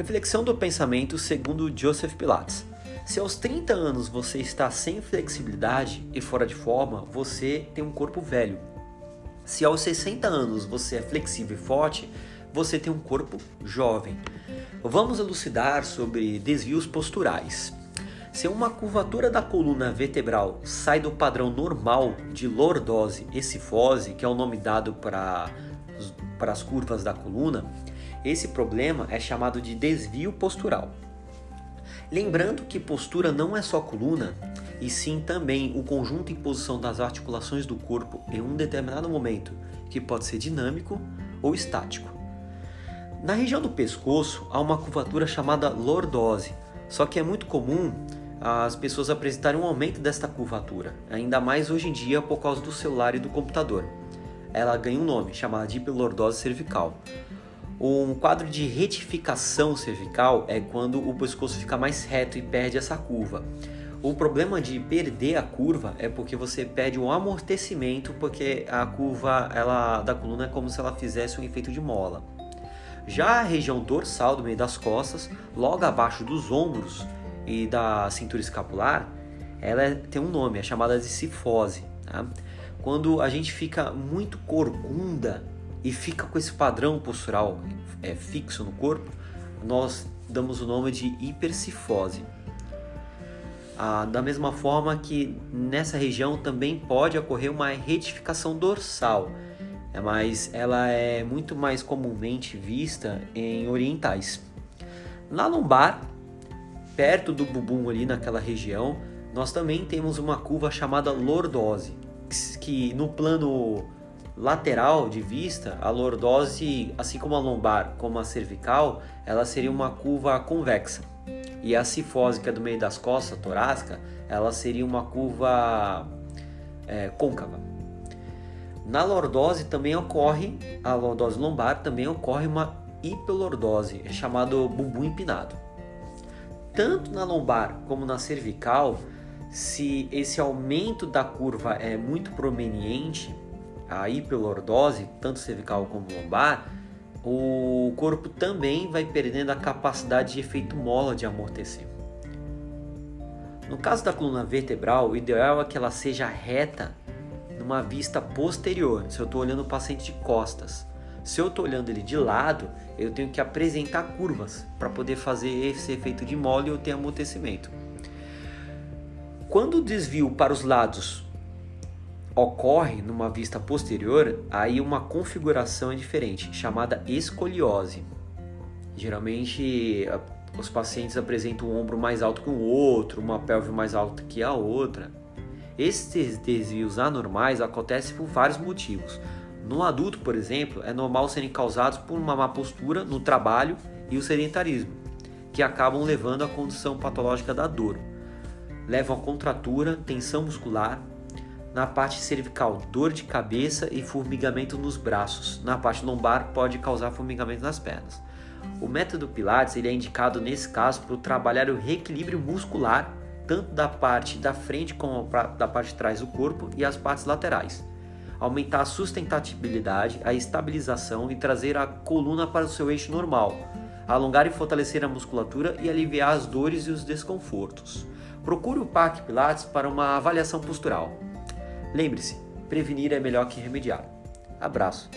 Reflexão do pensamento segundo Joseph Pilates. Se aos 30 anos você está sem flexibilidade e fora de forma, você tem um corpo velho. Se aos 60 anos você é flexível e forte, você tem um corpo jovem. Vamos elucidar sobre desvios posturais. Se uma curvatura da coluna vertebral sai do padrão normal de lordose e cifose, que é o nome dado para, para as curvas da coluna, esse problema é chamado de desvio postural. Lembrando que postura não é só coluna, e sim também o conjunto em posição das articulações do corpo em um determinado momento, que pode ser dinâmico ou estático. Na região do pescoço há uma curvatura chamada lordose, só que é muito comum as pessoas apresentarem um aumento desta curvatura, ainda mais hoje em dia por causa do celular e do computador. Ela ganha um nome, chamado de hipolordose cervical. Um quadro de retificação cervical é quando o pescoço fica mais reto e perde essa curva. O problema de perder a curva é porque você perde um amortecimento, porque a curva ela, da coluna é como se ela fizesse um efeito de mola. Já a região dorsal do meio das costas, logo abaixo dos ombros, e da cintura escapular, ela é, tem um nome, é chamada de cifose. Tá? Quando a gente fica muito corcunda e fica com esse padrão postural é, fixo no corpo, nós damos o nome de hipercifose. Ah, da mesma forma que nessa região também pode ocorrer uma retificação dorsal, é, mas ela é muito mais comumente vista em orientais. Na lombar, perto do bumbum ali naquela região, nós também temos uma curva chamada lordose, que no plano lateral de vista, a lordose, assim como a lombar, como a cervical, ela seria uma curva convexa. E a é do meio das costas, torácica, ela seria uma curva é, côncava. Na lordose também ocorre, a lordose lombar também ocorre uma hipolordose, é chamado bumbum empinado tanto na lombar como na cervical, se esse aumento da curva é muito prominente, a hiperlordose, tanto cervical como lombar, o corpo também vai perdendo a capacidade de efeito mola de amortecer. No caso da coluna vertebral, o ideal é que ela seja reta numa vista posterior, se eu estou olhando o paciente de costas. Se eu estou olhando ele de lado, eu tenho que apresentar curvas para poder fazer esse efeito de mole e eu ter amortecimento. Quando o desvio para os lados ocorre numa vista posterior, aí uma configuração é diferente, chamada escoliose. Geralmente os pacientes apresentam um ombro mais alto que o outro, uma pelve mais alta que a outra. Esses desvios anormais acontecem por vários motivos. No adulto, por exemplo, é normal serem causados por uma má postura no trabalho e o sedentarismo, que acabam levando à condição patológica da dor. Levam a contratura, tensão muscular, na parte cervical, dor de cabeça e formigamento nos braços. Na parte lombar, pode causar formigamento nas pernas. O método Pilates ele é indicado nesse caso para trabalhar o reequilíbrio muscular, tanto da parte da frente como da parte de trás do corpo e as partes laterais aumentar a sustentabilidade, a estabilização e trazer a coluna para o seu eixo normal, alongar e fortalecer a musculatura e aliviar as dores e os desconfortos. Procure o PAC Pilates para uma avaliação postural. Lembre-se, prevenir é melhor que remediar. Abraço!